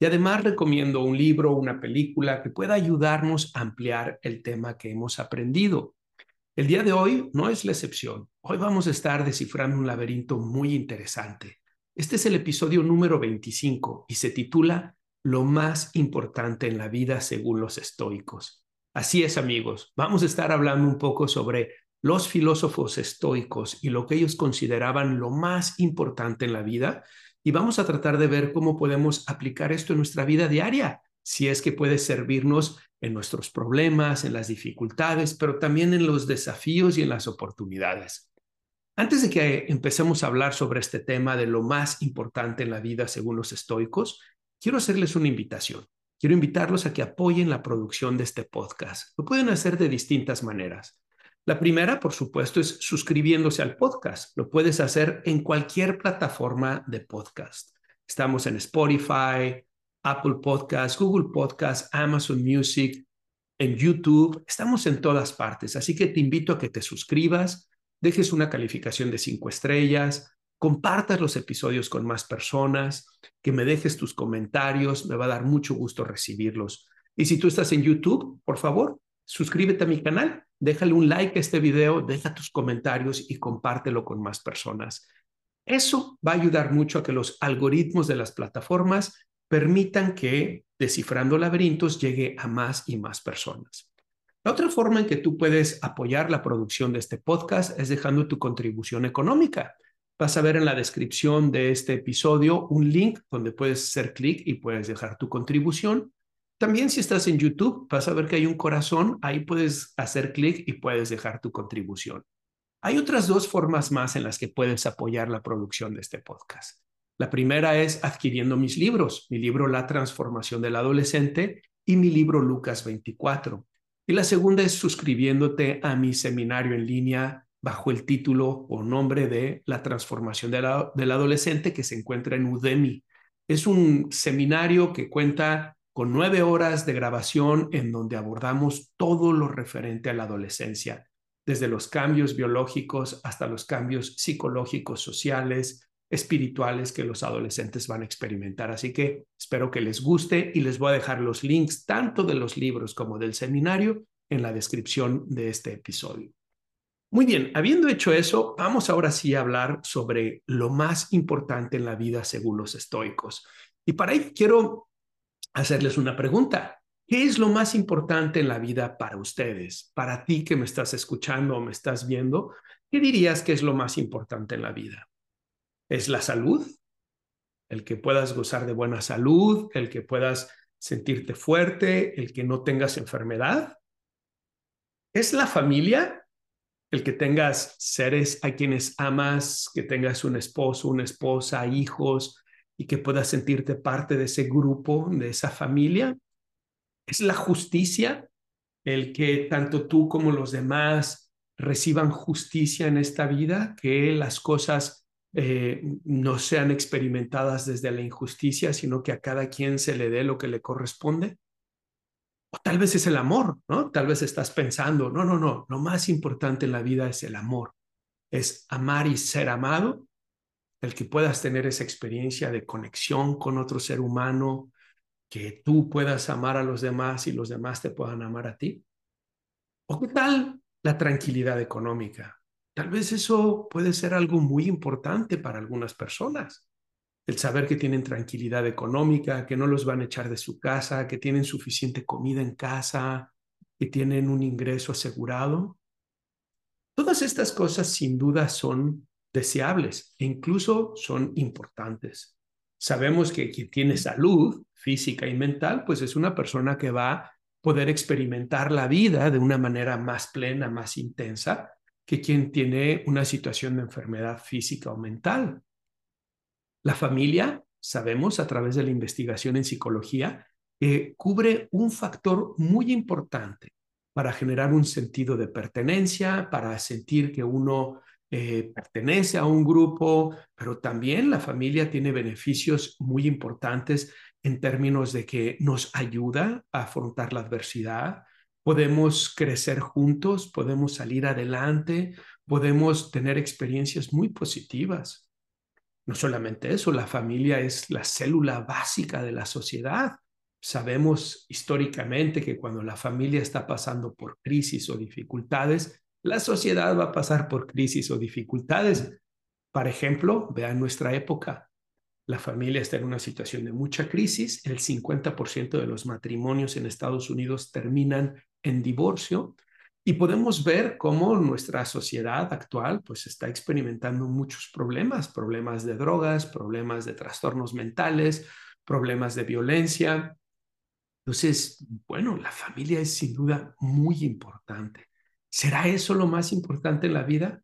Y además recomiendo un libro una película que pueda ayudarnos a ampliar el tema que hemos aprendido. El día de hoy no es la excepción. Hoy vamos a estar descifrando un laberinto muy interesante. Este es el episodio número 25 y se titula Lo más importante en la vida según los estoicos. Así es amigos, vamos a estar hablando un poco sobre los filósofos estoicos y lo que ellos consideraban lo más importante en la vida y vamos a tratar de ver cómo podemos aplicar esto en nuestra vida diaria, si es que puede servirnos en nuestros problemas, en las dificultades, pero también en los desafíos y en las oportunidades. Antes de que empecemos a hablar sobre este tema de lo más importante en la vida según los estoicos, quiero hacerles una invitación. Quiero invitarlos a que apoyen la producción de este podcast. Lo pueden hacer de distintas maneras. La primera, por supuesto, es suscribiéndose al podcast. Lo puedes hacer en cualquier plataforma de podcast. Estamos en Spotify, Apple Podcasts, Google Podcasts, Amazon Music, en YouTube. Estamos en todas partes. Así que te invito a que te suscribas, dejes una calificación de cinco estrellas, compartas los episodios con más personas, que me dejes tus comentarios. Me va a dar mucho gusto recibirlos. Y si tú estás en YouTube, por favor, suscríbete a mi canal déjale un like a este video, deja tus comentarios y compártelo con más personas. Eso va a ayudar mucho a que los algoritmos de las plataformas permitan que Descifrando Laberintos llegue a más y más personas. La otra forma en que tú puedes apoyar la producción de este podcast es dejando tu contribución económica. Vas a ver en la descripción de este episodio un link donde puedes hacer clic y puedes dejar tu contribución. También si estás en YouTube, vas a ver que hay un corazón, ahí puedes hacer clic y puedes dejar tu contribución. Hay otras dos formas más en las que puedes apoyar la producción de este podcast. La primera es adquiriendo mis libros, mi libro La transformación del adolescente y mi libro Lucas 24. Y la segunda es suscribiéndote a mi seminario en línea bajo el título o nombre de La transformación del adolescente que se encuentra en Udemy. Es un seminario que cuenta con nueve horas de grabación en donde abordamos todo lo referente a la adolescencia, desde los cambios biológicos hasta los cambios psicológicos, sociales, espirituales que los adolescentes van a experimentar. Así que espero que les guste y les voy a dejar los links tanto de los libros como del seminario en la descripción de este episodio. Muy bien, habiendo hecho eso, vamos ahora sí a hablar sobre lo más importante en la vida según los estoicos. Y para ello quiero hacerles una pregunta. ¿Qué es lo más importante en la vida para ustedes? Para ti que me estás escuchando o me estás viendo, ¿qué dirías que es lo más importante en la vida? ¿Es la salud? El que puedas gozar de buena salud, el que puedas sentirte fuerte, el que no tengas enfermedad. ¿Es la familia? El que tengas seres a quienes amas, que tengas un esposo, una esposa, hijos, y que puedas sentirte parte de ese grupo, de esa familia. Es la justicia, el que tanto tú como los demás reciban justicia en esta vida, que las cosas eh, no sean experimentadas desde la injusticia, sino que a cada quien se le dé lo que le corresponde. O tal vez es el amor, ¿no? Tal vez estás pensando, no, no, no, lo más importante en la vida es el amor, es amar y ser amado el que puedas tener esa experiencia de conexión con otro ser humano, que tú puedas amar a los demás y los demás te puedan amar a ti? ¿O qué tal la tranquilidad económica? Tal vez eso puede ser algo muy importante para algunas personas. El saber que tienen tranquilidad económica, que no los van a echar de su casa, que tienen suficiente comida en casa, que tienen un ingreso asegurado. Todas estas cosas sin duda son deseables e incluso son importantes. Sabemos que quien tiene salud física y mental, pues es una persona que va a poder experimentar la vida de una manera más plena, más intensa, que quien tiene una situación de enfermedad física o mental. La familia, sabemos a través de la investigación en psicología, cubre un factor muy importante para generar un sentido de pertenencia, para sentir que uno eh, pertenece a un grupo, pero también la familia tiene beneficios muy importantes en términos de que nos ayuda a afrontar la adversidad, podemos crecer juntos, podemos salir adelante, podemos tener experiencias muy positivas. No solamente eso, la familia es la célula básica de la sociedad. Sabemos históricamente que cuando la familia está pasando por crisis o dificultades, la sociedad va a pasar por crisis o dificultades. Por ejemplo, vean nuestra época. La familia está en una situación de mucha crisis. El 50% de los matrimonios en Estados Unidos terminan en divorcio y podemos ver cómo nuestra sociedad actual pues está experimentando muchos problemas, problemas de drogas, problemas de trastornos mentales, problemas de violencia. Entonces, bueno, la familia es sin duda muy importante. ¿Será eso lo más importante en la vida?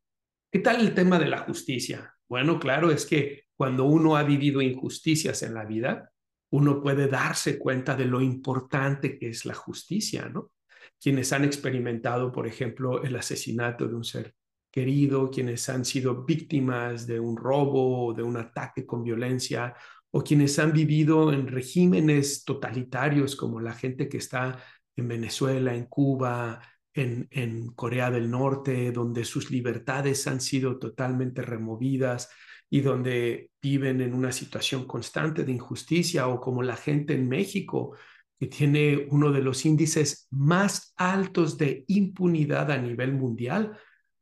¿Qué tal el tema de la justicia? Bueno, claro, es que cuando uno ha vivido injusticias en la vida, uno puede darse cuenta de lo importante que es la justicia, ¿no? Quienes han experimentado, por ejemplo, el asesinato de un ser querido, quienes han sido víctimas de un robo o de un ataque con violencia, o quienes han vivido en regímenes totalitarios como la gente que está en Venezuela, en Cuba, en, Corea del Norte, donde sus libertades han sido totalmente removidas y donde viven en una situación constante de injusticia, o como la gente en México, que tiene uno de los índices más altos de impunidad a nivel mundial,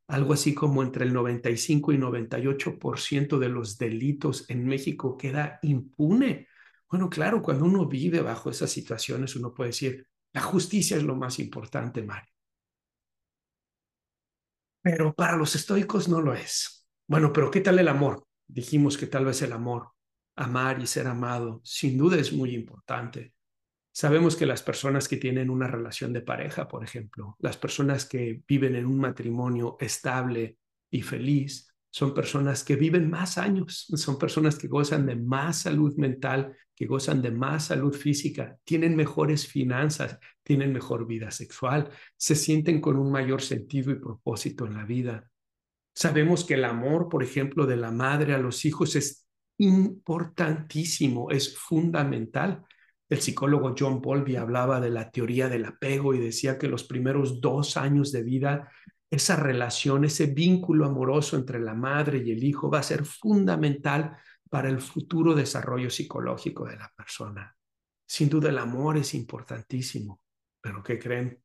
algo así como entre el 95 y 98% de los delitos en México queda impune. Bueno, claro, cuando uno vive bajo esas situaciones, uno puede decir, la justicia es lo más importante, Mario. Pero para los estoicos no lo es. Bueno, pero ¿qué tal el amor? Dijimos que tal vez el amor, amar y ser amado, sin duda es muy importante. Sabemos que las personas que tienen una relación de pareja, por ejemplo, las personas que viven en un matrimonio estable y feliz, son personas que viven más años, son personas que gozan de más salud mental, que gozan de más salud física, tienen mejores finanzas, tienen mejor vida sexual, se sienten con un mayor sentido y propósito en la vida. Sabemos que el amor, por ejemplo, de la madre a los hijos es importantísimo, es fundamental. El psicólogo John Bowlby hablaba de la teoría del apego y decía que los primeros dos años de vida esa relación, ese vínculo amoroso entre la madre y el hijo va a ser fundamental para el futuro desarrollo psicológico de la persona. Sin duda el amor es importantísimo, pero ¿qué creen?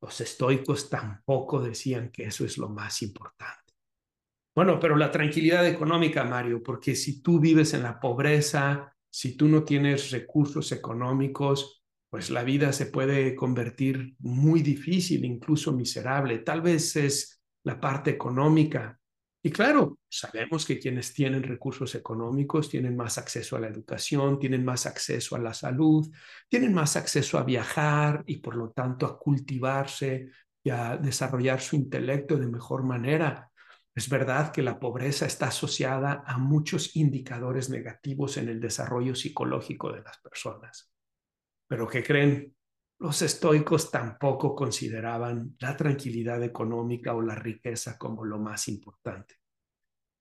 Los estoicos tampoco decían que eso es lo más importante. Bueno, pero la tranquilidad económica, Mario, porque si tú vives en la pobreza, si tú no tienes recursos económicos, pues la vida se puede convertir muy difícil, incluso miserable. Tal vez es la parte económica. Y claro, sabemos que quienes tienen recursos económicos tienen más acceso a la educación, tienen más acceso a la salud, tienen más acceso a viajar y por lo tanto a cultivarse y a desarrollar su intelecto de mejor manera. Es verdad que la pobreza está asociada a muchos indicadores negativos en el desarrollo psicológico de las personas. Pero ¿qué creen? Los estoicos tampoco consideraban la tranquilidad económica o la riqueza como lo más importante.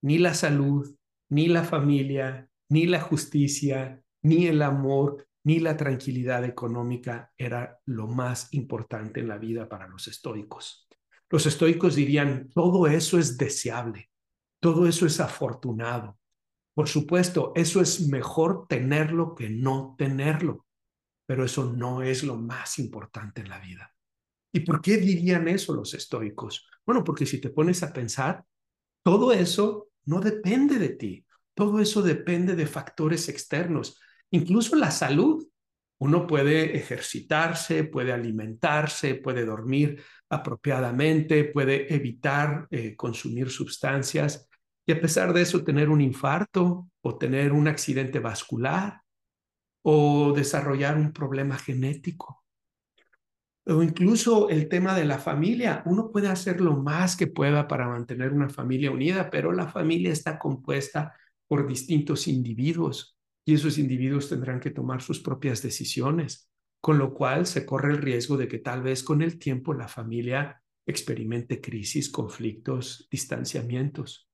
Ni la salud, ni la familia, ni la justicia, ni el amor, ni la tranquilidad económica era lo más importante en la vida para los estoicos. Los estoicos dirían, todo eso es deseable, todo eso es afortunado. Por supuesto, eso es mejor tenerlo que no tenerlo pero eso no es lo más importante en la vida. ¿Y por qué dirían eso los estoicos? Bueno, porque si te pones a pensar, todo eso no depende de ti, todo eso depende de factores externos, incluso la salud. Uno puede ejercitarse, puede alimentarse, puede dormir apropiadamente, puede evitar eh, consumir sustancias y a pesar de eso tener un infarto o tener un accidente vascular o desarrollar un problema genético. O incluso el tema de la familia. Uno puede hacer lo más que pueda para mantener una familia unida, pero la familia está compuesta por distintos individuos y esos individuos tendrán que tomar sus propias decisiones. con lo cual se corre el riesgo de que tal vez con el tiempo la familia experimente crisis, conflictos, distanciamientos.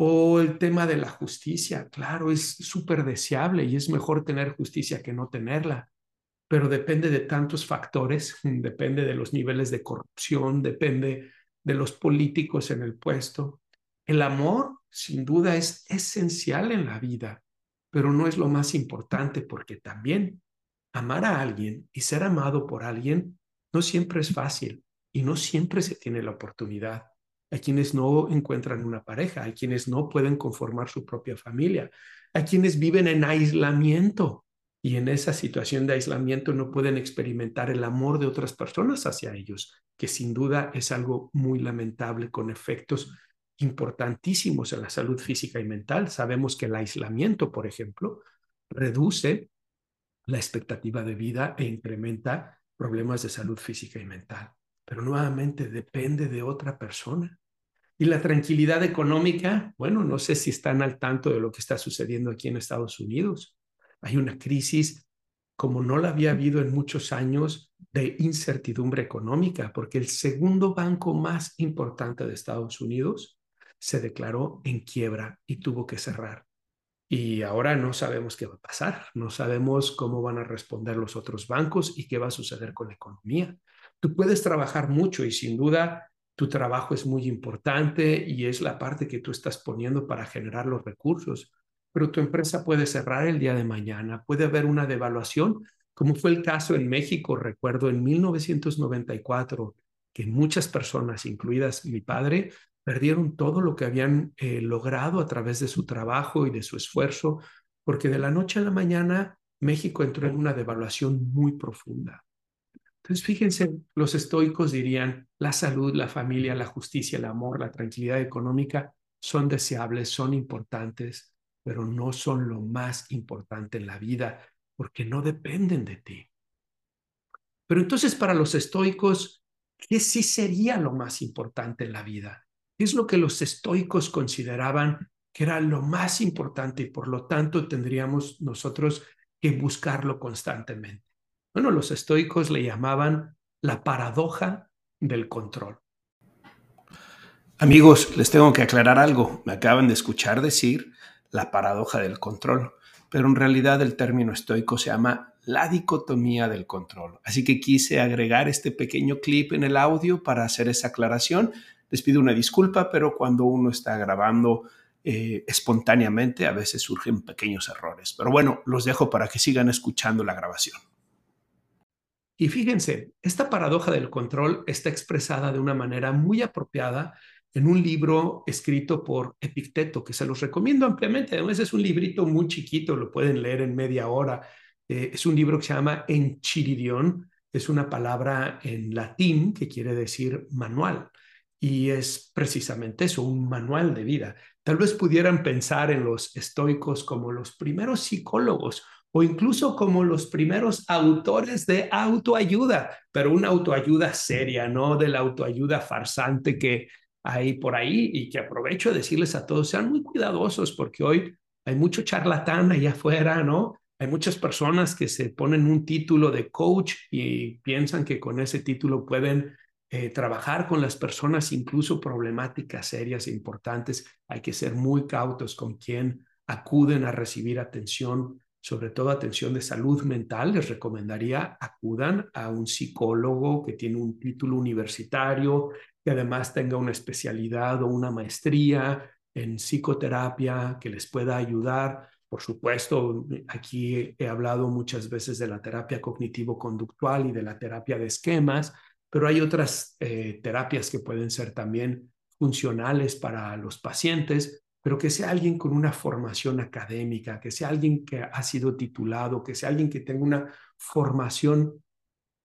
O el tema de la justicia, claro, es súper deseable y es mejor tener justicia que no tenerla, pero depende de tantos factores, depende de los niveles de corrupción, depende de los políticos en el puesto. El amor, sin duda, es esencial en la vida, pero no es lo más importante porque también amar a alguien y ser amado por alguien no siempre es fácil y no siempre se tiene la oportunidad. Hay quienes no encuentran una pareja, hay quienes no pueden conformar su propia familia, hay quienes viven en aislamiento y en esa situación de aislamiento no pueden experimentar el amor de otras personas hacia ellos, que sin duda es algo muy lamentable con efectos importantísimos en la salud física y mental. Sabemos que el aislamiento, por ejemplo, reduce la expectativa de vida e incrementa problemas de salud física y mental. Pero nuevamente depende de otra persona. Y la tranquilidad económica, bueno, no sé si están al tanto de lo que está sucediendo aquí en Estados Unidos. Hay una crisis como no la había habido en muchos años de incertidumbre económica, porque el segundo banco más importante de Estados Unidos se declaró en quiebra y tuvo que cerrar. Y ahora no sabemos qué va a pasar, no sabemos cómo van a responder los otros bancos y qué va a suceder con la economía. Tú puedes trabajar mucho y sin duda tu trabajo es muy importante y es la parte que tú estás poniendo para generar los recursos, pero tu empresa puede cerrar el día de mañana, puede haber una devaluación, como fue el caso en México, recuerdo en 1994, que muchas personas, incluidas mi padre, perdieron todo lo que habían eh, logrado a través de su trabajo y de su esfuerzo, porque de la noche a la mañana México entró en una devaluación muy profunda. Entonces, fíjense, los estoicos dirían, la salud, la familia, la justicia, el amor, la tranquilidad económica son deseables, son importantes, pero no son lo más importante en la vida, porque no dependen de ti. Pero entonces, para los estoicos, ¿qué sí sería lo más importante en la vida? es lo que los estoicos consideraban que era lo más importante y por lo tanto tendríamos nosotros que buscarlo constantemente. Bueno, los estoicos le llamaban la paradoja del control. Amigos, les tengo que aclarar algo. Me acaban de escuchar decir la paradoja del control, pero en realidad el término estoico se llama la dicotomía del control. Así que quise agregar este pequeño clip en el audio para hacer esa aclaración les pido una disculpa, pero cuando uno está grabando eh, espontáneamente a veces surgen pequeños errores. Pero bueno, los dejo para que sigan escuchando la grabación. Y fíjense, esta paradoja del control está expresada de una manera muy apropiada en un libro escrito por Epicteto, que se los recomiendo ampliamente. Además es un librito muy chiquito, lo pueden leer en media hora. Eh, es un libro que se llama Enchiridion, es una palabra en latín que quiere decir manual y es precisamente eso, un manual de vida. Tal vez pudieran pensar en los estoicos como los primeros psicólogos o incluso como los primeros autores de autoayuda, pero una autoayuda seria, no de la autoayuda farsante que hay por ahí y que aprovecho de decirles a todos, sean muy cuidadosos porque hoy hay mucho charlatán allá afuera, ¿no? Hay muchas personas que se ponen un título de coach y piensan que con ese título pueden eh, trabajar con las personas, incluso problemáticas serias e importantes, hay que ser muy cautos con quien acuden a recibir atención, sobre todo atención de salud mental. Les recomendaría acudan a un psicólogo que tiene un título universitario, que además tenga una especialidad o una maestría en psicoterapia que les pueda ayudar. Por supuesto, aquí he hablado muchas veces de la terapia cognitivo-conductual y de la terapia de esquemas, pero hay otras eh, terapias que pueden ser también funcionales para los pacientes, pero que sea alguien con una formación académica, que sea alguien que ha sido titulado, que sea alguien que tenga una formación,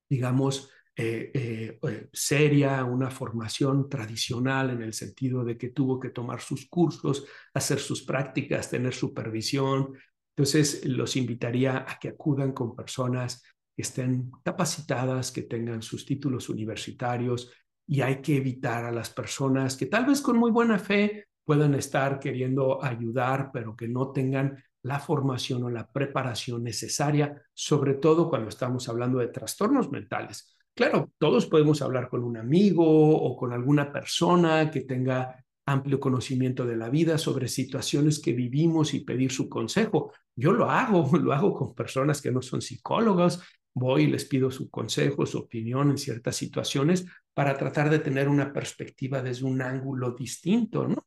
digamos, eh, eh, seria, una formación tradicional en el sentido de que tuvo que tomar sus cursos, hacer sus prácticas, tener supervisión. Entonces, los invitaría a que acudan con personas que estén capacitadas, que tengan sus títulos universitarios y hay que evitar a las personas que tal vez con muy buena fe puedan estar queriendo ayudar, pero que no tengan la formación o la preparación necesaria, sobre todo cuando estamos hablando de trastornos mentales. Claro, todos podemos hablar con un amigo o con alguna persona que tenga amplio conocimiento de la vida sobre situaciones que vivimos y pedir su consejo. Yo lo hago, lo hago con personas que no son psicólogos, voy y les pido su consejo, su opinión en ciertas situaciones para tratar de tener una perspectiva desde un ángulo distinto, ¿no?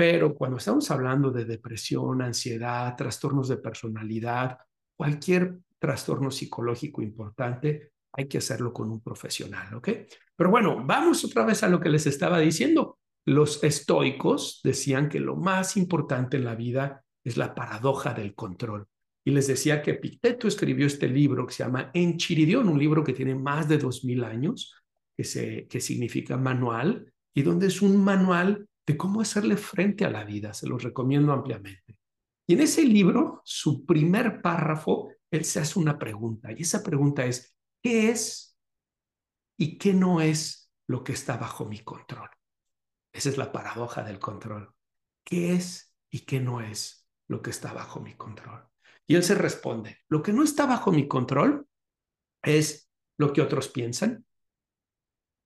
Pero cuando estamos hablando de depresión, ansiedad, trastornos de personalidad, cualquier trastorno psicológico importante, hay que hacerlo con un profesional, ¿ok? Pero bueno, vamos otra vez a lo que les estaba diciendo. Los estoicos decían que lo más importante en la vida es la paradoja del control. Y les decía que Epicteto escribió este libro que se llama Enchiridión, un libro que tiene más de dos mil años, que, se, que significa manual, y donde es un manual de cómo hacerle frente a la vida. Se los recomiendo ampliamente. Y en ese libro, su primer párrafo, él se hace una pregunta. Y esa pregunta es, ¿qué es y qué no es lo que está bajo mi control? Esa es la paradoja del control. ¿Qué es y qué no es lo que está bajo mi control? Y él se responde, lo que no está bajo mi control es lo que otros piensan,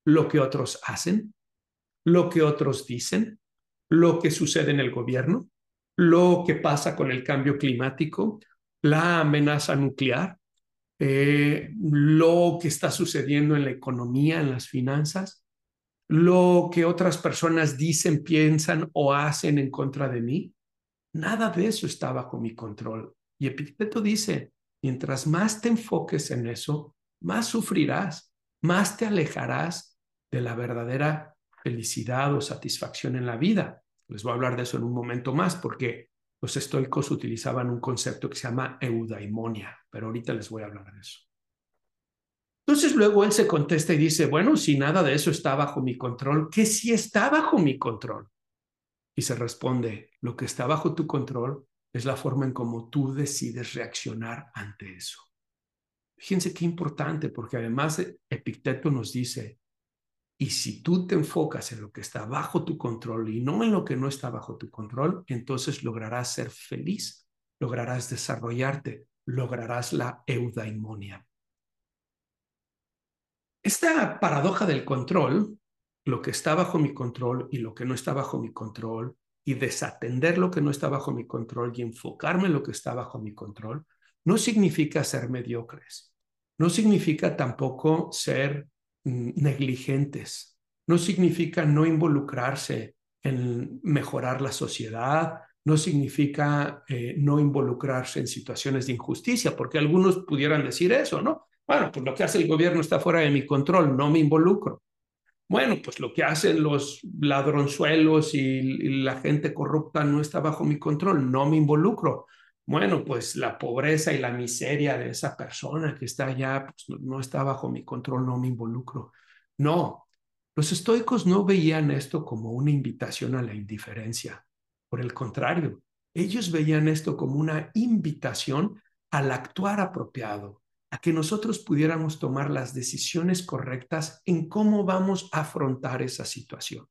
lo que otros hacen, lo que otros dicen, lo que sucede en el gobierno, lo que pasa con el cambio climático, la amenaza nuclear, eh, lo que está sucediendo en la economía, en las finanzas, lo que otras personas dicen, piensan o hacen en contra de mí. Nada de eso está bajo mi control. Y Epicteto dice, mientras más te enfoques en eso, más sufrirás, más te alejarás de la verdadera felicidad o satisfacción en la vida. Les voy a hablar de eso en un momento más porque los estoicos utilizaban un concepto que se llama eudaimonia, pero ahorita les voy a hablar de eso. Entonces luego él se contesta y dice, bueno, si nada de eso está bajo mi control, ¿qué sí está bajo mi control? Y se responde, lo que está bajo tu control es la forma en cómo tú decides reaccionar ante eso. Fíjense qué importante, porque además Epicteto nos dice, y si tú te enfocas en lo que está bajo tu control y no en lo que no está bajo tu control, entonces lograrás ser feliz, lograrás desarrollarte, lograrás la eudaimonia. Esta paradoja del control, lo que está bajo mi control y lo que no está bajo mi control, y desatender lo que no está bajo mi control y enfocarme en lo que está bajo mi control, no significa ser mediocres. No significa tampoco ser negligentes. No significa no involucrarse en mejorar la sociedad, no significa eh, no involucrarse en situaciones de injusticia, porque algunos pudieran decir eso, ¿no? Bueno, pues lo que hace el gobierno está fuera de mi control, no me involucro. Bueno, pues lo que hacen los ladronzuelos y la gente corrupta no está bajo mi control, no me involucro bueno, pues la pobreza y la miseria de esa persona que está allá pues, no está bajo mi control, no me involucro. No, los estoicos no veían esto como una invitación a la indiferencia. Por el contrario, ellos veían esto como una invitación al actuar apropiado, a que nosotros pudiéramos tomar las decisiones correctas en cómo vamos a afrontar esas situaciones.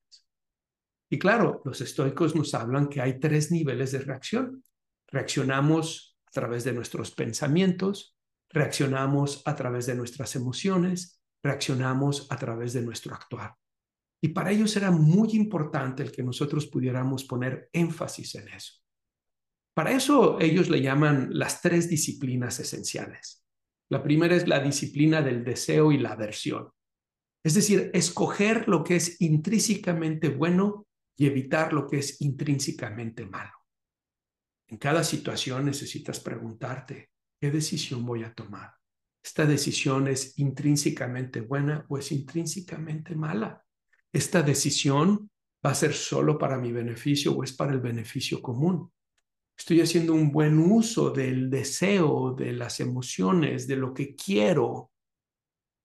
Y claro, los estoicos nos hablan que hay tres niveles de reacción. Reaccionamos a través de nuestros pensamientos, reaccionamos a través de nuestras emociones, reaccionamos a través de nuestro actuar. Y para ellos era muy importante el que nosotros pudiéramos poner énfasis en eso. Para eso ellos le llaman las tres disciplinas esenciales. La primera es la disciplina del deseo y la aversión. Es decir, escoger lo que es intrínsecamente bueno y evitar lo que es intrínsecamente malo. En cada situación necesitas preguntarte, ¿qué decisión voy a tomar? ¿Esta decisión es intrínsecamente buena o es intrínsecamente mala? ¿Esta decisión va a ser solo para mi beneficio o es para el beneficio común? ¿Estoy haciendo un buen uso del deseo, de las emociones, de lo que quiero?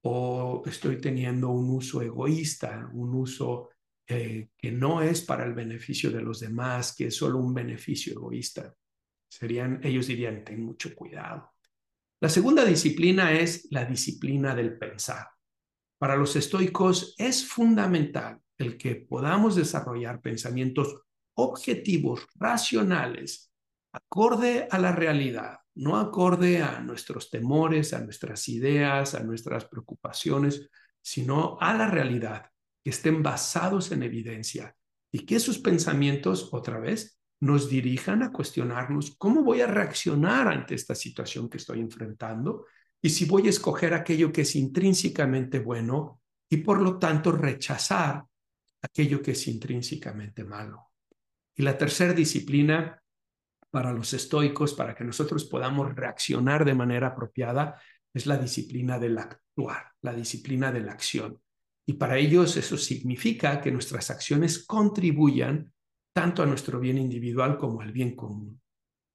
¿O estoy teniendo un uso egoísta, un uso eh, que no es para el beneficio de los demás, que es solo un beneficio egoísta. Serían, ellos dirían, ten mucho cuidado. La segunda disciplina es la disciplina del pensar. Para los estoicos es fundamental el que podamos desarrollar pensamientos objetivos, racionales, acorde a la realidad, no acorde a nuestros temores, a nuestras ideas, a nuestras preocupaciones, sino a la realidad, estén basados en evidencia y que esos pensamientos, otra vez, nos dirijan a cuestionarnos cómo voy a reaccionar ante esta situación que estoy enfrentando y si voy a escoger aquello que es intrínsecamente bueno y por lo tanto rechazar aquello que es intrínsecamente malo. Y la tercera disciplina para los estoicos, para que nosotros podamos reaccionar de manera apropiada, es la disciplina del actuar, la disciplina de la acción. Y para ellos eso significa que nuestras acciones contribuyan tanto a nuestro bien individual como al bien común.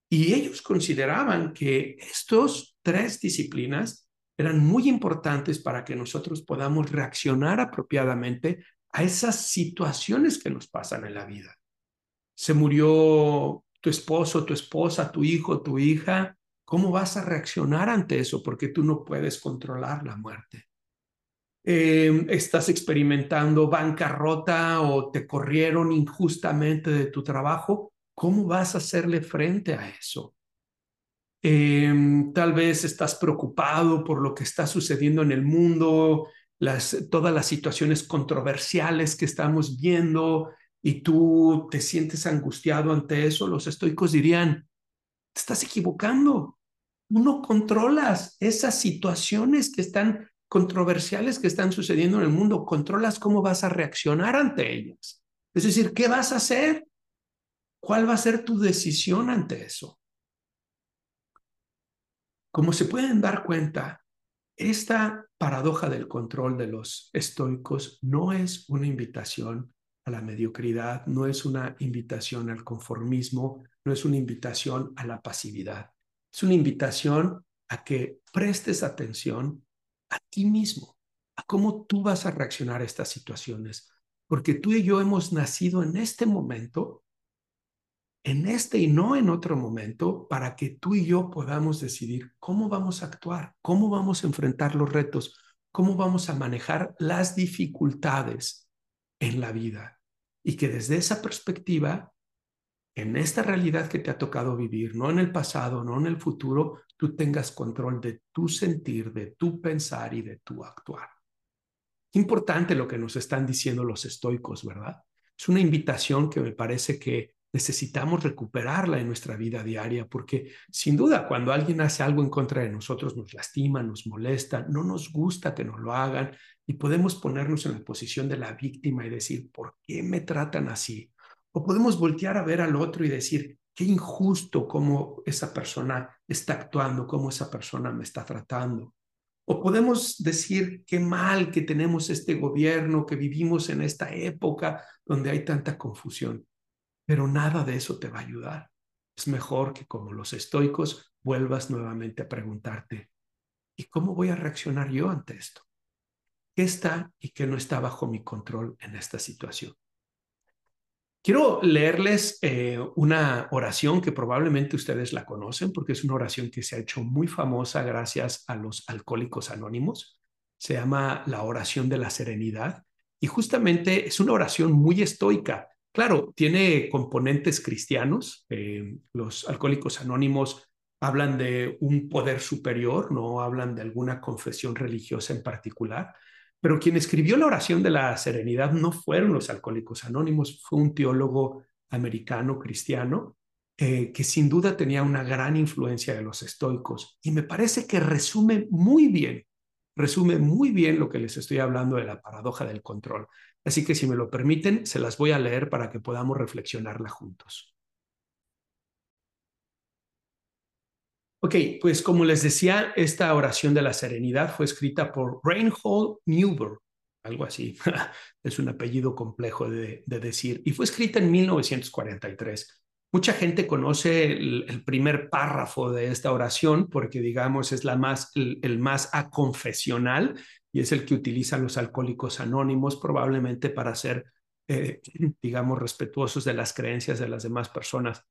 Y ellos consideraban que estos tres disciplinas eran muy importantes para que nosotros podamos reaccionar apropiadamente a esas situaciones que nos pasan en la vida. Se murió tu esposo, tu esposa, tu hijo, tu hija, ¿cómo vas a reaccionar ante eso? Porque tú no puedes controlar la muerte. Em, estás experimentando bancarrota o te corrieron injustamente de tu trabajo, ¿cómo vas a hacerle frente a eso? Em, tal vez estás preocupado por lo que está sucediendo en el mundo, las, todas las situaciones controversiales que estamos viendo, y tú te sientes angustiado ante eso, los estoicos dirían, te estás equivocando. No controlas esas situaciones que están controversiales que están sucediendo en el mundo, controlas cómo vas a reaccionar ante ellas. Es decir, ¿qué vas a hacer? ¿Cuál va a ser tu decisión ante eso? Como se pueden dar cuenta, esta paradoja del control de los estoicos no es una invitación a la mediocridad, no es una invitación al conformismo, no es una invitación a la pasividad. Es una invitación a que prestes atención a ti mismo, a cómo tú vas a reaccionar a estas situaciones, porque tú y yo hemos nacido en este momento, en este y no en otro momento, para que tú y yo podamos decidir cómo vamos a actuar, cómo vamos a enfrentar los retos, cómo vamos a manejar las dificultades en la vida. Y que desde esa perspectiva, en esta realidad que te ha tocado vivir, no en el pasado, no en el futuro, tú tengas control de tu sentir, de tu pensar y de tu actuar. Importante lo que nos están diciendo los estoicos, ¿verdad? Es una invitación que me parece que necesitamos recuperarla en nuestra vida diaria, porque sin duda cuando alguien hace algo en contra de nosotros nos lastima, nos molesta, no nos gusta que nos lo hagan y podemos ponernos en la posición de la víctima y decir, ¿por qué me tratan así? O podemos voltear a ver al otro y decir, qué injusto cómo esa persona está actuando, cómo esa persona me está tratando. O podemos decir qué mal que tenemos este gobierno, que vivimos en esta época donde hay tanta confusión pero nada de eso te va a ayudar. Es mejor que como los estoicos vuelvas nuevamente a preguntarte, ¿y cómo voy a reaccionar yo ante esto? ¿Qué está y qué no está bajo mi control en esta situación? Quiero leerles eh, una oración que probablemente ustedes la conocen porque es una oración que se ha hecho muy famosa gracias a los alcohólicos anónimos. Se llama la oración de la serenidad y justamente es una oración muy estoica Claro, tiene componentes cristianos. Eh, los alcohólicos anónimos hablan de un poder superior, no hablan de alguna confesión religiosa en particular. Pero quien escribió la oración de la serenidad no fueron los alcohólicos anónimos, fue un teólogo americano cristiano eh, que sin duda tenía una gran influencia de los estoicos. Y me parece que resume muy bien, resume muy bien lo que les estoy hablando de la paradoja del control. Así que si me lo permiten, se las voy a leer para que podamos reflexionarla juntos. Ok, pues como les decía, esta oración de la serenidad fue escrita por Reinhold Niebuhr, algo así, es un apellido complejo de, decir, y fue escrita en 1943. Mucha gente conoce el, primer párrafo de esta oración porque, digamos, es la más, el, más aconfesional y es el que utilizan los alcohólicos anónimos probablemente para ser, eh, digamos, respetuosos de las creencias de las demás personas.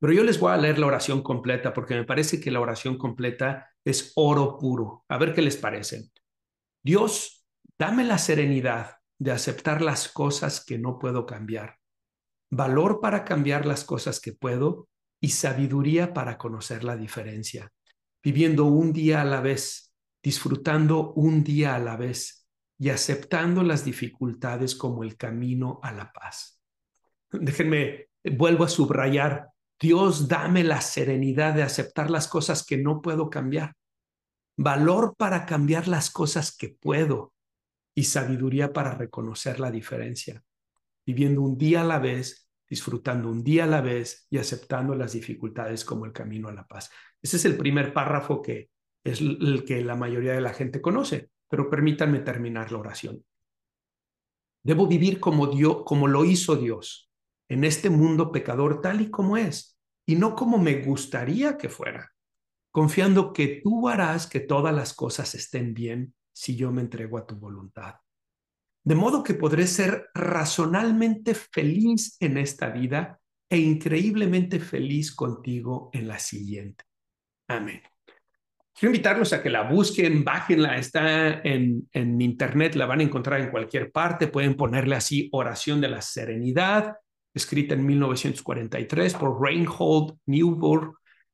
Pero yo les voy a leer la oración completa porque me parece que la oración completa es oro puro. A ver qué les parece. Dios, dame la serenidad de aceptar las cosas que no puedo cambiar valor para cambiar las cosas que puedo y sabiduría para conocer la diferencia, viviendo un día a la vez, disfrutando un día a la vez y aceptando las dificultades como el camino a la paz. Déjenme, vuelvo a subrayar, Dios dame la serenidad de aceptar las cosas que no puedo cambiar, valor para cambiar las cosas que puedo y sabiduría para reconocer la diferencia, viviendo un día a la vez disfrutando un día a la vez y aceptando las dificultades como el camino a la paz. Ese es el primer párrafo que es el que la mayoría de la gente conoce, pero permítanme terminar la oración. Debo vivir como Dios, como lo hizo Dios, en este mundo pecador tal y como es, y no como me gustaría que fuera, confiando que tú harás que todas las cosas estén bien si yo me entrego a tu voluntad de modo que podré ser razonalmente feliz en esta vida e increíblemente feliz contigo en la siguiente. Amén. Quiero invitarlos a que la busquen, bájenla, está en, en internet, la van a encontrar en cualquier parte, pueden ponerle así oración de la serenidad, escrita en 1943 por Reinhold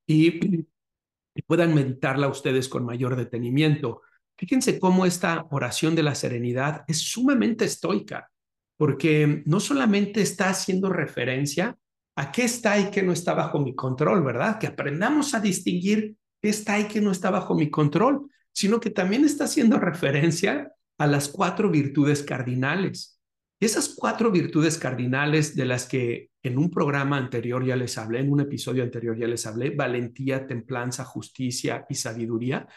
y, y puedan meditarla ustedes con mayor detenimiento. Fíjense cómo esta oración de la serenidad es sumamente estoica, porque no solamente está haciendo referencia a qué está y qué no está bajo mi control, ¿verdad? Que aprendamos a distinguir qué está y qué no está bajo mi control, sino que también está haciendo referencia a las cuatro virtudes cardinales. Y esas cuatro virtudes cardinales de las que en un programa anterior ya les hablé, en un episodio anterior ya les hablé, valentía, templanza, justicia y sabiduría,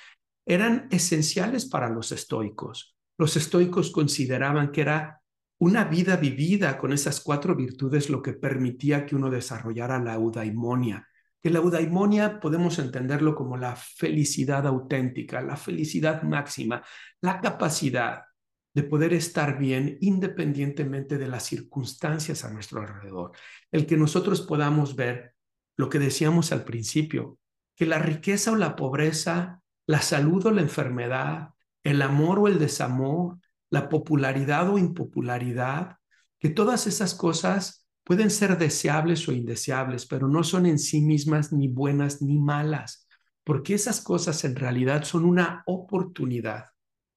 eran esenciales para los estoicos. Los estoicos consideraban que era una vida vivida con esas cuatro virtudes lo que permitía que uno desarrollara la eudaimonia. Que la eudaimonia podemos entenderlo como la felicidad auténtica, la felicidad máxima, la capacidad de poder estar bien independientemente de las circunstancias a nuestro alrededor. El que nosotros podamos ver lo que decíamos al principio, que la riqueza o la pobreza la salud o la enfermedad, el amor o el desamor, la popularidad o impopularidad, que todas esas cosas pueden ser deseables o indeseables, pero no son en sí mismas ni buenas ni malas, porque esas cosas en realidad son una oportunidad,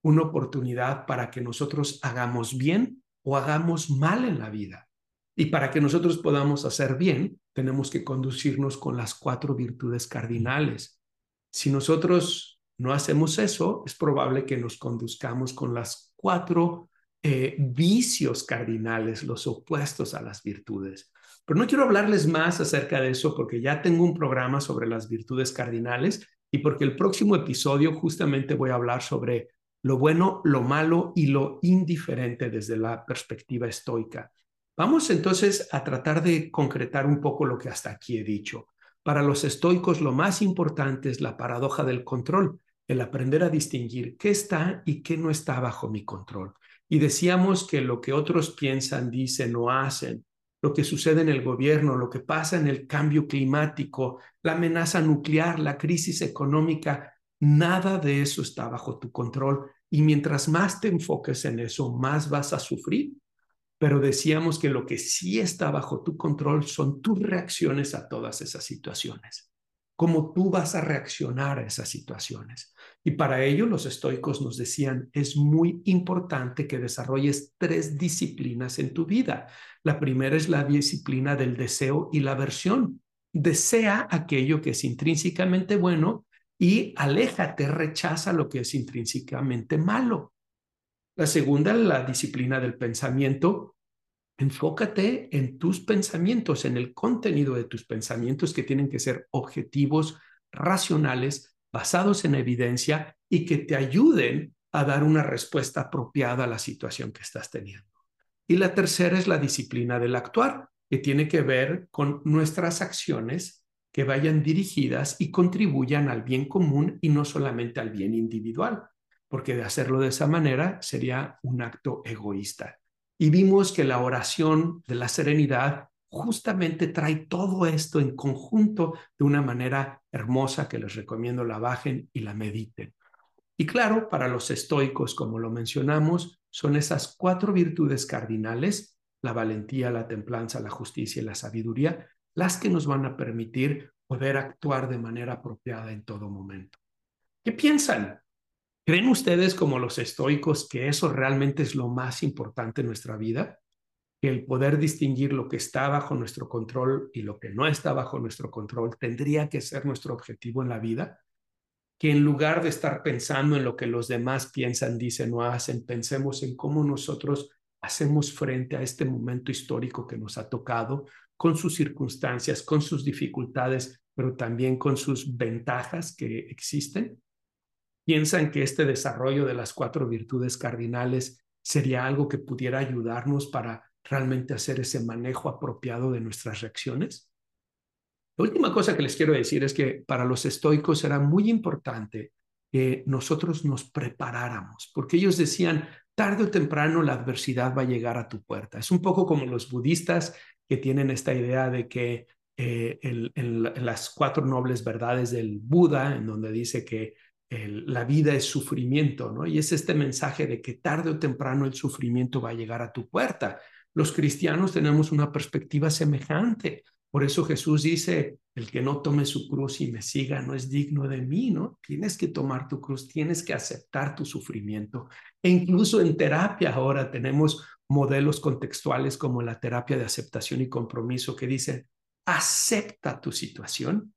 una oportunidad para que nosotros hagamos bien o hagamos mal en la vida. Y para que nosotros podamos hacer bien, tenemos que conducirnos con las cuatro virtudes cardinales. Si nosotros no hacemos eso, es probable que nos conduzcamos con las cuatro eh, vicios cardinales, los opuestos a las virtudes. Pero no quiero hablarles más acerca de eso porque ya tengo un programa sobre las virtudes cardinales y porque el próximo episodio justamente voy a hablar sobre lo bueno, lo malo y lo indiferente desde la perspectiva estoica. Vamos entonces a tratar de concretar un poco lo que hasta aquí he dicho. Para los estoicos lo más importante es la paradoja del control, el aprender a distinguir qué está y qué no está bajo mi control. Y decíamos que lo que otros piensan, dicen o hacen, lo que sucede en el gobierno, lo que pasa en el cambio climático, la amenaza nuclear, la crisis económica, nada de eso está bajo tu control. Y mientras más te enfoques en eso, más vas a sufrir pero decíamos que lo que sí está bajo tu control son tus reacciones a todas esas situaciones, cómo tú vas a reaccionar a esas situaciones. Y para ello los estoicos nos decían, es muy importante que desarrolles tres disciplinas en tu vida. La primera es la disciplina del deseo y la aversión. Desea aquello que es intrínsecamente bueno y aléjate, rechaza lo que es intrínsecamente malo. La segunda, la disciplina del pensamiento. Enfócate en tus pensamientos, en el contenido de tus pensamientos que tienen que ser objetivos, racionales, basados en evidencia y que te ayuden a dar una respuesta apropiada a la situación que estás teniendo. Y la tercera es la disciplina del actuar, que tiene que ver con nuestras acciones que vayan dirigidas y contribuyan al bien común y no solamente al bien individual porque de hacerlo de esa manera sería un acto egoísta. Y vimos que la oración de la serenidad justamente trae todo esto en conjunto de una manera hermosa que les recomiendo la bajen y la mediten. Y claro, para los estoicos, como lo mencionamos, son esas cuatro virtudes cardinales la valentía, la templanza, la justicia y la sabiduría, las que nos van a permitir poder actuar de manera apropiada en todo momento. ¿Qué piensan? ¿Creen ustedes como los estoicos que eso realmente es lo más importante en nuestra vida? Que el poder distinguir lo que está bajo nuestro control y lo que no está bajo nuestro control tendría que ser nuestro objetivo en la vida. Que en lugar de estar pensando en lo que los demás piensan, dicen o hacen, pensemos en cómo nosotros hacemos frente a este momento histórico que nos ha tocado, con sus circunstancias, con sus dificultades, pero también con sus ventajas que existen. Piensan que este desarrollo de las cuatro virtudes cardinales sería algo que pudiera ayudarnos para realmente hacer ese manejo apropiado de nuestras reacciones. La última cosa que les quiero decir es que para los estoicos era muy importante que nosotros nos preparáramos, porque ellos decían, tarde o temprano la adversidad va a llegar a tu puerta. Es un poco como los budistas que tienen esta idea de que eh, las cuatro nobles verdades del Buda, en donde dice que la vida es sufrimiento, ¿no? Y es este mensaje de que tarde o temprano el sufrimiento va a llegar a tu puerta. Los cristianos tenemos una perspectiva semejante. Por eso Jesús dice, el que no tome su cruz y me siga no es digno de mí, ¿no? Tienes que tomar tu cruz, tienes que aceptar tu sufrimiento. E incluso en terapia ahora tenemos modelos contextuales como la terapia de aceptación y compromiso que dicen, acepta tu situación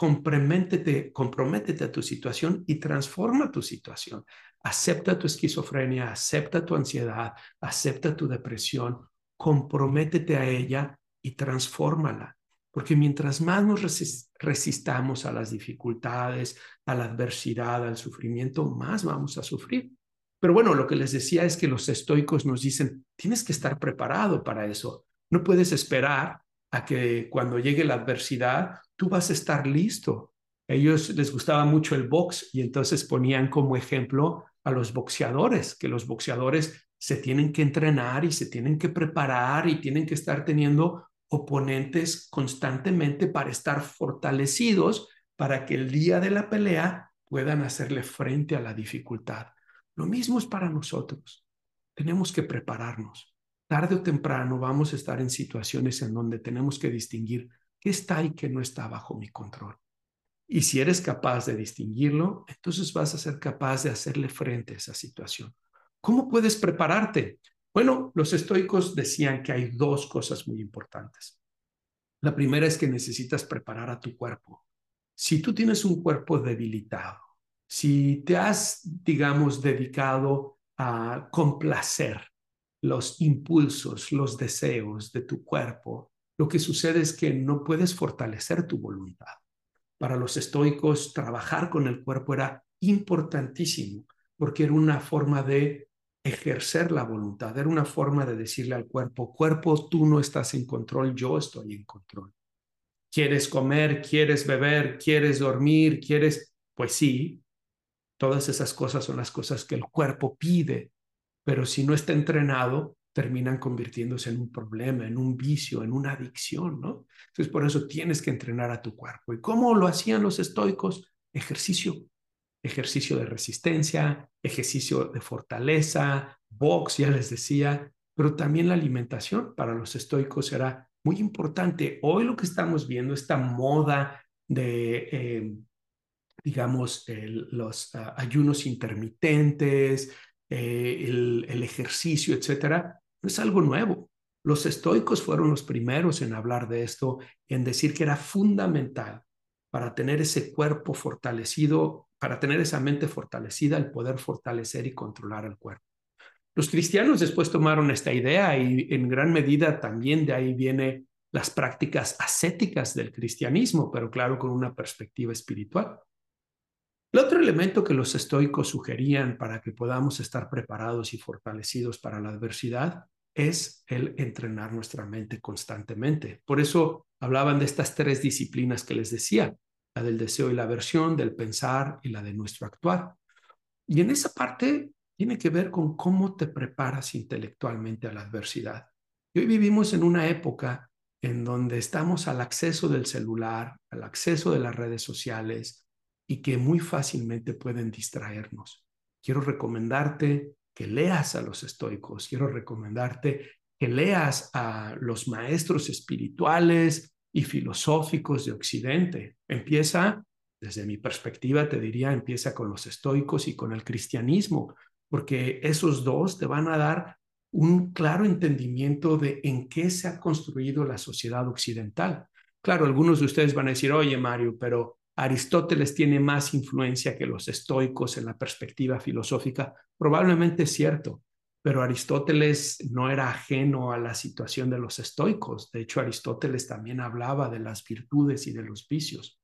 comprométete, comprométete a tu situación y transforma tu situación. Acepta tu esquizofrenia, acepta tu ansiedad, acepta tu depresión, comprométete a ella y transfórmala. Porque mientras más nos resistamos a las dificultades, a la adversidad, al sufrimiento, más vamos a sufrir. Pero bueno, lo que les decía es que los estoicos nos dicen, tienes que estar preparado para eso. No puedes esperar a que cuando llegue la adversidad tú vas a estar listo. A ellos les gustaba mucho el box y entonces ponían como ejemplo a los boxeadores, que los boxeadores se tienen que entrenar y se tienen que preparar y tienen que estar teniendo oponentes constantemente para estar fortalecidos para que el día de la pelea puedan hacerle frente a la dificultad. Lo mismo es para nosotros. Tenemos que prepararnos. Tarde o temprano vamos a estar en situaciones en donde tenemos que distinguir qué está y qué no está bajo mi control. Y si eres capaz de distinguirlo, entonces vas a ser capaz de hacerle frente a esa situación. ¿Cómo puedes prepararte? Bueno, los estoicos decían que hay dos cosas muy importantes. La primera es que necesitas preparar a tu cuerpo. Si tú tienes un cuerpo debilitado, si te has, digamos, dedicado a complacer los impulsos, los deseos de tu cuerpo, lo que sucede es que no puedes fortalecer tu voluntad. Para los estoicos, trabajar con el cuerpo era importantísimo porque era una forma de ejercer la voluntad, era una forma de decirle al cuerpo, cuerpo, tú no estás en control, yo estoy en control. ¿Quieres comer? ¿Quieres beber? ¿Quieres dormir? ¿Quieres? Pues sí, todas esas cosas son las cosas que el cuerpo pide, pero si no está entrenado, terminan convirtiéndose en un problema, en un vicio, en una adicción, ¿no? Entonces, por eso tienes que entrenar a tu cuerpo. ¿Y cómo lo hacían los estoicos? Ejercicio, ejercicio de resistencia, ejercicio de fortaleza, box, ya les decía, pero también la alimentación para los estoicos era muy importante. Hoy lo que estamos viendo, esta moda de, eh, digamos, los ah, ayunos intermitentes, eh, el, ejercicio, etcétera, no es algo nuevo. Los estoicos fueron los primeros en hablar de esto, en decir que era fundamental para tener ese cuerpo fortalecido, para tener esa mente fortalecida, el poder fortalecer y controlar el cuerpo. Los cristianos después tomaron esta idea y en gran medida también de ahí viene las prácticas ascéticas del cristianismo, pero claro, con una perspectiva espiritual. El otro elemento que los estoicos sugerían para que podamos estar preparados y fortalecidos para la adversidad es el entrenar nuestra mente constantemente. Por eso hablaban de estas tres disciplinas que les decía, la del deseo y la aversión, del pensar y la de nuestro actuar. Y en esa parte tiene que ver con cómo te preparas intelectualmente a la adversidad. Hoy vivimos en una época en donde estamos al acceso del celular, al acceso de las redes sociales, y que muy fácilmente pueden distraernos. Quiero recomendarte que leas a los estoicos, quiero recomendarte que leas a los maestros espirituales y filosóficos de Occidente. Empieza, desde mi perspectiva, te diría, empieza con los estoicos y con el cristianismo, porque esos dos te van a dar un claro entendimiento de en qué se ha construido la sociedad occidental. Claro, algunos de ustedes van a decir, oye Mario, pero Aristóteles tiene más influencia que los estoicos en la perspectiva filosófica. Probablemente es cierto, pero Aristóteles no era ajeno a la situación de los estoicos. De hecho, Aristóteles también hablaba de las virtudes y de los vicios.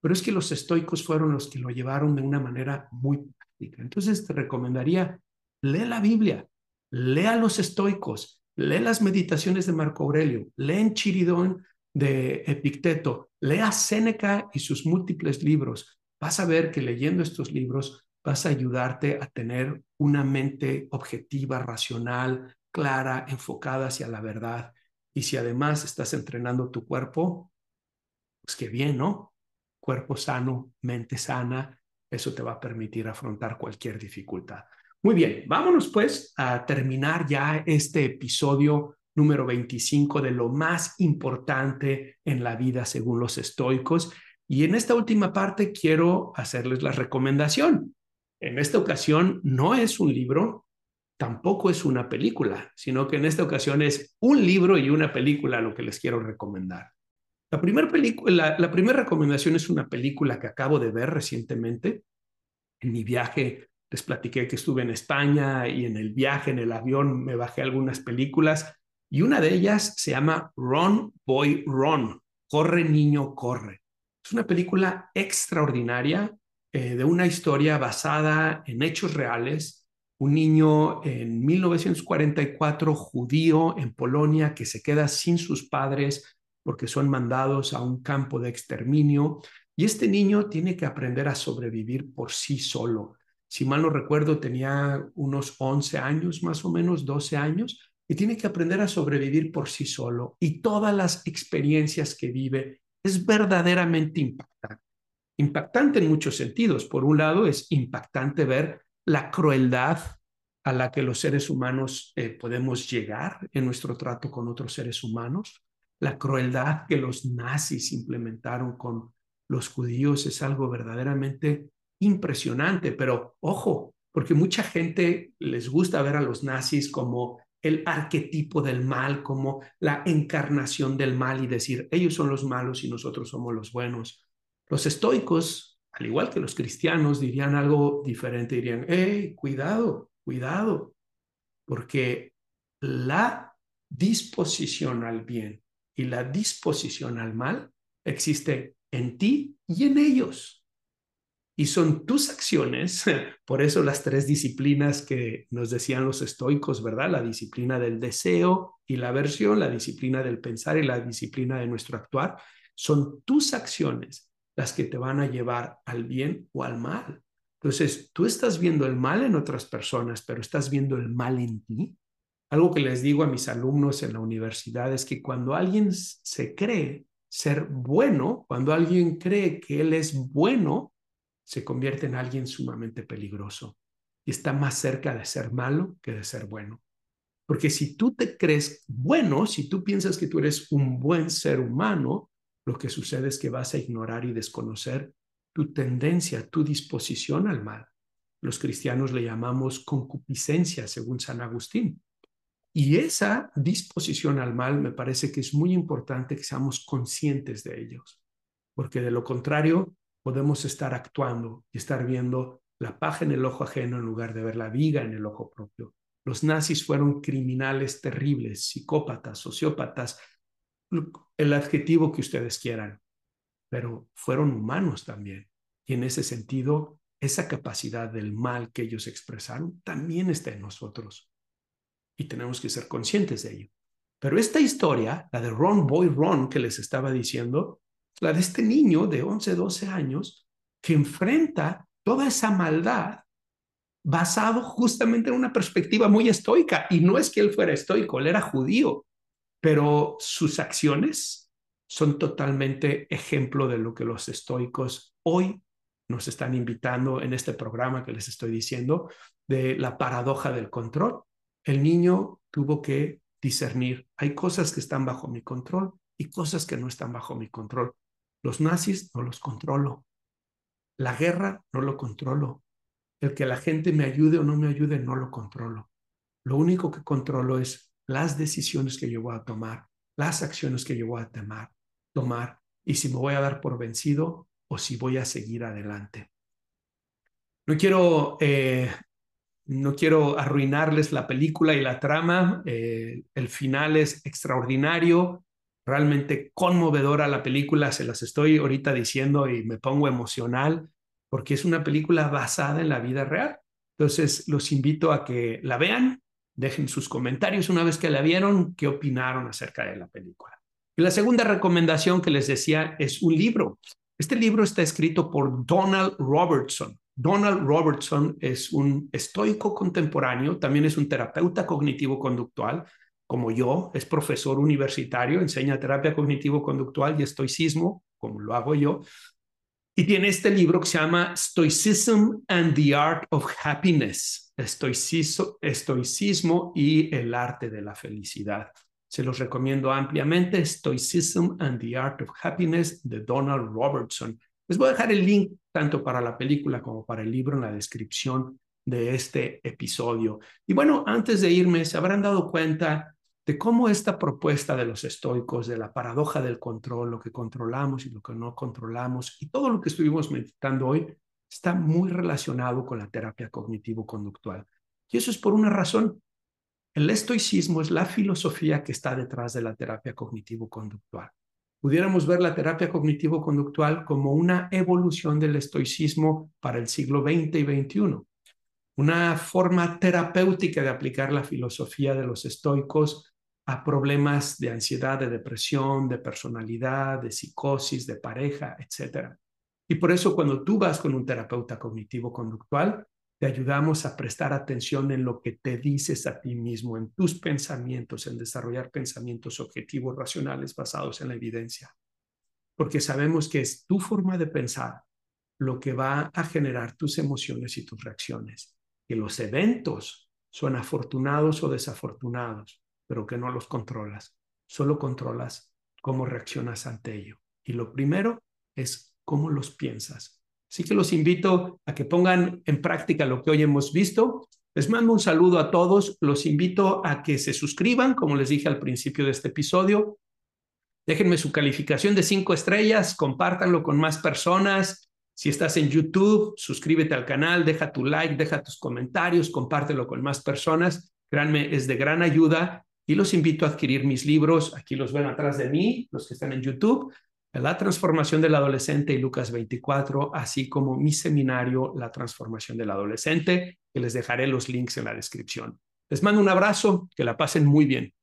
Pero es que los estoicos fueron los que lo llevaron de una manera muy práctica. Entonces te recomendaría, lee la Biblia, lea los estoicos, lee las meditaciones de Marco Aurelio, lee en Chiridón de Epicteto, lea Séneca y sus múltiples libros. Vas a ver que leyendo estos libros vas a ayudarte a tener una mente objetiva, racional, clara, enfocada hacia la verdad. Y si además estás entrenando tu cuerpo, pues qué bien, ¿no? Cuerpo sano, mente sana, eso te va a permitir afrontar cualquier dificultad. Muy bien, vámonos pues a terminar ya este episodio número 25 de lo más importante en la vida según los estoicos. Y en esta última parte quiero hacerles la recomendación. En esta ocasión no es un libro, tampoco es una película, sino que en esta ocasión es un libro y una película lo que les quiero recomendar. La primera la, la primera recomendación es una película que acabo de ver recientemente en mi viaje les platiqué que estuve en España y en el viaje, en el avión, me bajé algunas películas y una de ellas se llama Run, Boy, Run. Corre, niño, corre. Es una película extraordinaria eh, de una historia basada en hechos reales. Un niño en 1944 judío en Polonia que se queda sin sus padres porque son mandados a un campo de exterminio. Y este niño tiene que aprender a sobrevivir por sí solo si mal no recuerdo, tenía unos 11 años, más o menos 12 años, y tiene que aprender a sobrevivir por sí solo. Y todas las experiencias que vive es verdaderamente impactante. Impactante en muchos sentidos. Por un lado, es impactante ver la crueldad a la que los seres humanos eh, podemos llegar en nuestro trato con otros seres humanos. La crueldad que los nazis implementaron con los judíos es algo verdaderamente impresionante, pero ojo, porque mucha gente les gusta ver a los nazis como el arquetipo del mal, como la encarnación del mal y decir, ellos son los malos y nosotros somos los buenos. Los estoicos, al igual que los cristianos, dirían algo diferente, dirían, hey, cuidado, cuidado, porque la disposición al bien y la disposición al mal existe en ti y en ellos. Y son tus acciones, por eso las tres disciplinas que nos decían los estoicos, ¿verdad? La disciplina del deseo y la aversión, la disciplina del pensar y la disciplina de nuestro actuar, son tus acciones las que te van a llevar al bien o al mal. Entonces, tú estás viendo el mal en otras personas, pero estás viendo el mal en ti. Algo que les digo a mis alumnos en la universidad es que cuando alguien se cree ser bueno, cuando alguien cree que él es bueno, se convierte en alguien sumamente peligroso y está más cerca de ser malo que de ser bueno. Porque si tú te crees bueno, si tú piensas que tú eres un buen ser humano, lo que sucede es que vas a ignorar y desconocer tu tendencia, tu disposición al mal. Los cristianos le llamamos concupiscencia, según San Agustín. Y esa disposición al mal me parece que es muy importante que seamos conscientes de ellos, porque de lo contrario podemos estar actuando y estar viendo la paja en el ojo ajeno en lugar de ver la viga en el ojo propio. Los nazis fueron criminales terribles, psicópatas, sociópatas, el adjetivo que ustedes quieran, pero fueron humanos también. Y en ese sentido, esa capacidad del mal que ellos expresaron también está en nosotros. Y tenemos que ser conscientes de ello. Pero esta historia, la de Ron Boy Ron que les estaba diciendo, la de este niño de 11, 12 años que enfrenta toda esa maldad basado justamente en una perspectiva muy estoica. Y no es que él fuera estoico, él era judío, pero sus acciones son totalmente ejemplo de lo que los estoicos hoy nos están invitando en este programa que les estoy diciendo, de la paradoja del control. El niño tuvo que discernir. Hay cosas que están bajo mi control y cosas que no están bajo mi control. Los nazis no los controlo. La guerra no lo controlo. El que la gente me ayude o no me ayude no lo controlo. Lo único que controlo es las decisiones que yo voy a tomar, las acciones que yo voy a tomar, tomar y si me voy a dar por vencido o si voy a seguir adelante. No quiero, eh, no quiero arruinarles la película y la trama. Eh, el final es extraordinario, realmente conmovedora la película. Se las estoy ahorita diciendo y me pongo emocional porque es una película basada en la vida real. Entonces, los invito a que la vean, dejen sus comentarios una vez que la vieron, qué opinaron acerca de la película. Y la segunda recomendación que les decía es un libro. Este libro está escrito por Donald Robertson. Donald Robertson es un estoico contemporáneo, también es un terapeuta cognitivo-conductual, como yo, es profesor universitario, enseña terapia cognitivo-conductual y estoicismo, como lo hago yo, y tiene este libro que se llama Stoicism and the Art of Happiness, estoicismo, y el arte de la felicidad. Se los recomiendo ampliamente, Stoicism and the Art of Happiness de Donald Robertson. Les voy a dejar el link tanto para la película como para el libro en la descripción de este episodio. Y bueno, antes de irme, se habrán dado cuenta de cómo esta propuesta de los estoicos, de la paradoja del control, lo que controlamos y lo que no controlamos, y todo lo que estuvimos meditando hoy, está muy relacionado con la terapia cognitivo-conductual. Y eso es por una razón. El estoicismo es la filosofía que está detrás de la terapia cognitivo-conductual. Pudiéramos ver la terapia cognitivo-conductual como una evolución del estoicismo para el siglo XX y XXI, una forma terapéutica de aplicar la filosofía de los estoicos a problemas de ansiedad, de depresión, de personalidad, de psicosis, de pareja, etc. Y por eso cuando tú vas con un terapeuta cognitivo-conductual, te ayudamos a prestar atención en lo que te dices a ti mismo, en tus pensamientos, en desarrollar pensamientos objetivos, racionales, basados en la evidencia. Porque sabemos que es tu forma de pensar lo que va a generar tus emociones y tus reacciones. Que los eventos son afortunados o desafortunados, pero que no los controlas. Solo controlas cómo reaccionas ante ello. Y lo primero es cómo los piensas, Así que los invito a que pongan en práctica lo que hoy hemos visto. Les mando un saludo a todos. Los invito a que se suscriban, como les dije al principio de este episodio. Déjenme su calificación de cinco estrellas, compártanlo con más personas. Si estás en YouTube, suscríbete al canal, deja tu like, deja tus comentarios, compártelo con más personas. Créanme, es de gran ayuda y los invito a adquirir mis libros. Aquí los ven atrás de mí, los que están en YouTube. La transformación del adolescente y Lucas 24, así como mi seminario La transformación del adolescente, que les dejaré los links en la descripción. Les mando un abrazo, que la pasen muy bien.